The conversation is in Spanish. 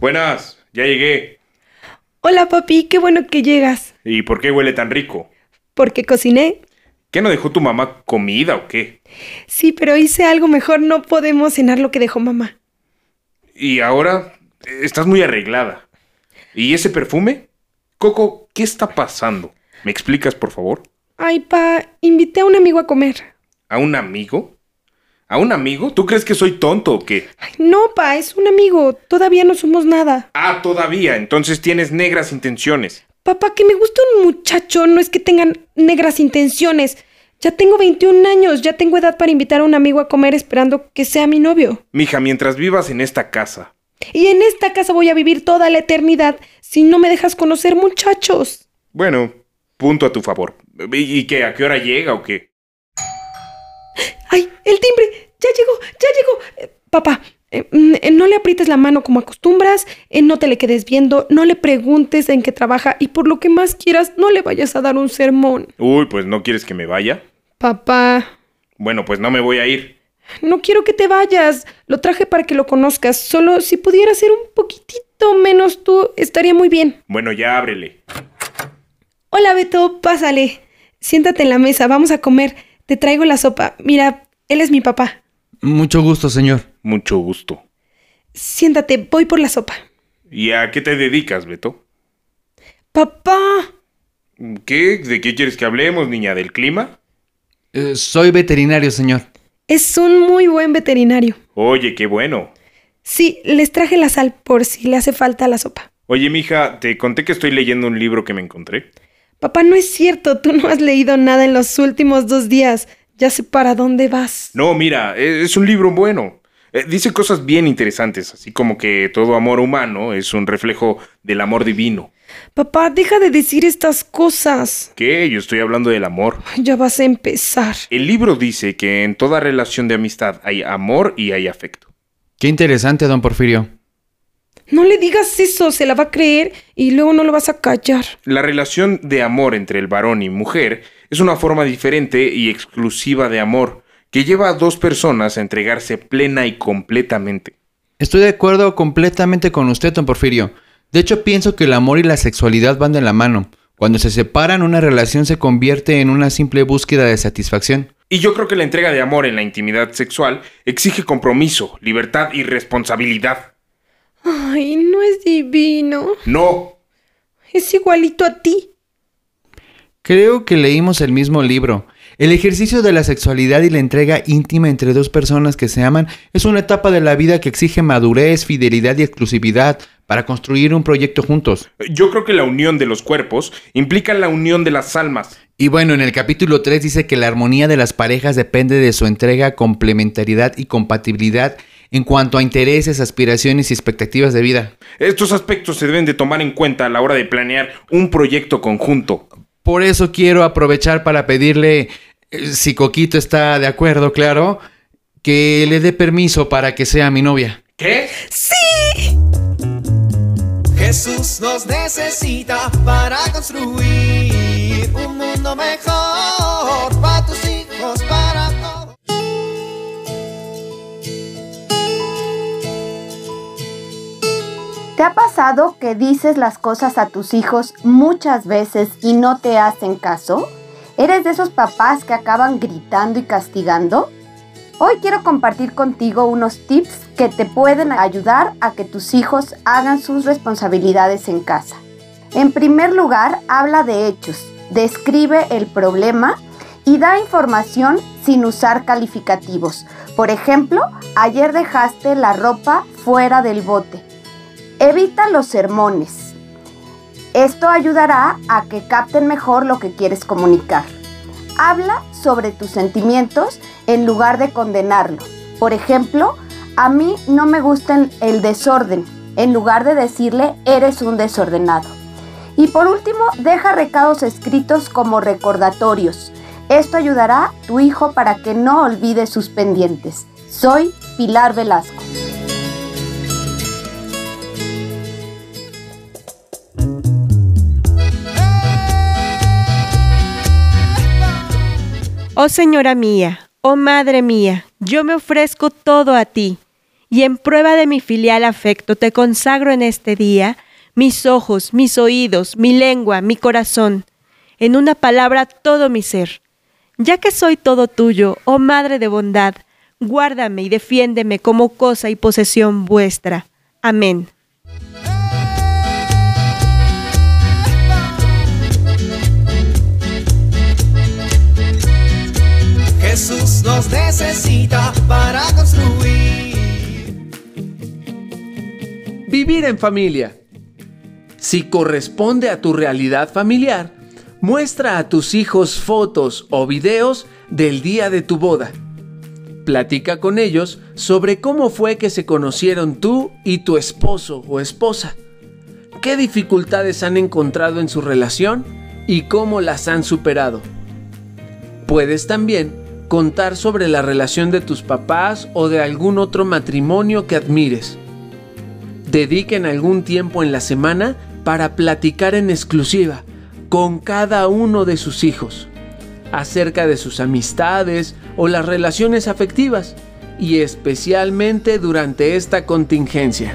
Buenas, ya llegué. Hola papi, qué bueno que llegas. ¿Y por qué huele tan rico? Porque cociné. ¿Qué no dejó tu mamá comida o qué? Sí, pero hice algo mejor. No podemos cenar lo que dejó mamá. Y ahora estás muy arreglada. ¿Y ese perfume? Coco, ¿qué está pasando? ¿Me explicas, por favor? Ay, pa, invité a un amigo a comer. ¿A un amigo? ¿A un amigo? ¿Tú crees que soy tonto o qué? Ay, no, pa, es un amigo. Todavía no somos nada. Ah, todavía. Entonces tienes negras intenciones. Papá, que me guste un muchacho no es que tengan negras intenciones. Ya tengo 21 años, ya tengo edad para invitar a un amigo a comer esperando que sea mi novio. Mija, mientras vivas en esta casa. Y en esta casa voy a vivir toda la eternidad si no me dejas conocer muchachos. Bueno, punto a tu favor. ¿Y y qué? ¿A qué hora llega o qué? ¡Ay, el timbre! ¡Ya llegó! ¡Ya llegó! Eh, papá, eh, mm, eh, no le aprietes la mano como acostumbras, no te le quedes viendo, no le preguntes en qué trabaja y por lo que más quieras, no le vayas a dar un sermón. Uy, pues no quieres que me vaya. Papá, Bueno, pues no me voy a ir. no quiero que te vayas. Lo traje para que lo conozcas. Solo si pudiera ser un poquitito menos tú, estaría muy bien. Bueno, ya ábrele. Hola, Beto, pásale. Siéntate en la mesa, vamos a comer. Te traigo la sopa. Mira, él es mi papá. Mucho gusto, señor. Mucho gusto. Siéntate, voy por la sopa. ¿Y a qué te dedicas, Beto? Papá. ¿Qué? ¿De qué quieres que hablemos, niña? ¿Del clima? Eh, soy veterinario, señor. Es un muy buen veterinario. Oye, qué bueno. Sí, les traje la sal por si le hace falta la sopa. Oye, mija, te conté que estoy leyendo un libro que me encontré. Papá, no es cierto, tú no has leído nada en los últimos dos días. Ya sé para dónde vas. No, mira, e- es un libro bueno. Eh, Dice cosas bien interesantes, así como que todo amor humano es un reflejo del amor divino. Papá, deja de decir estas cosas. ¿Qué? Yo estoy hablando del amor. Ya vas a empezar. El libro dice que en toda relación de amistad hay amor y hay afecto. Qué interesante, don Porfirio. No le digas eso, se la va a creer y luego no lo vas a callar. La relación de amor entre el varón y mujer es una forma diferente y exclusiva de amor que lleva a dos personas a entregarse plena y completamente. Estoy de acuerdo completamente con usted, don Porfirio. De hecho, pienso que el amor y la sexualidad van de la mano. Cuando se separan, una relación se convierte en una simple búsqueda de satisfacción. Y yo creo que la entrega de amor en la intimidad sexual exige compromiso, libertad y responsabilidad. Ay, no es divino. No, Es igualito a ti. Creo que leímos el mismo libro. El ejercicio de la sexualidad y la entrega íntima entre dos personas que se aman es una etapa de la vida que exige madurez, fidelidad y exclusividad para construir un proyecto juntos. yo creo que la unión de los cuerpos implica la unión de las almas. Y bueno, en el capítulo 3 dice que la armonía de las parejas depende de su entrega, complementariedad y compatibilidad en cuanto a intereses, aspiraciones y expectativas de vida. Estos aspectos se deben de tomar en cuenta a la hora de planear un proyecto conjunto. Por eso quiero aprovechar para pedirle, eh, si Coquito está de acuerdo, claro, que le dé permiso para que sea mi novia. ¿Qué? Jesús nos necesita para construir un mundo mejor para tus hijos, ¿Te ha pasado que dices las cosas a tus hijos muchas veces y no te hacen caso? ¿Eres de esos papás que acaban gritando y castigando? Hoy quiero compartir contigo unos tips que te pueden ayudar a que tus hijos hagan sus responsabilidades en casa. En primer lugar, habla de hechos, describe el problema y da información sin usar calificativos. Por ejemplo, ayer dejaste la ropa fuera del bote. Evita los sermones. Esto ayudará a que capten mejor lo que quieres comunicar. Habla sobre tus sentimientos en lugar de condenarlo. Por ejemplo, a mí no me gusta el desorden, en lugar de decirle eres un desordenado. Y por último, deja recados escritos como recordatorios. Esto ayudará a tu hijo para que no olvide sus pendientes. Soy Pilar Velasco. Oh Señora mía, oh Madre mía, yo me ofrezco todo a ti, y en prueba de mi filial afecto te consagro en este día mis ojos, mis oídos, mi lengua, mi corazón, en una palabra todo mi ser. Ya que soy todo tuyo, oh Madre de bondad, guárdame y defiéndeme como cosa y posesión vuestra. Amén. Necesita para construir. Vivir en familia. Si corresponde a tu realidad familiar, muestra a tus hijos fotos o videos del día de tu boda. Platica con ellos sobre cómo fue que se conocieron tú y tu esposo o esposa. ¿Qué dificultades han encontrado en su relación y cómo las han superado? Puedes también contar sobre la relación de tus papás o de algún otro matrimonio que admires. Dediquen algún tiempo en la semana para platicar en exclusiva con cada uno de sus hijos acerca de sus amistades o las relaciones afectivas y especialmente durante esta contingencia.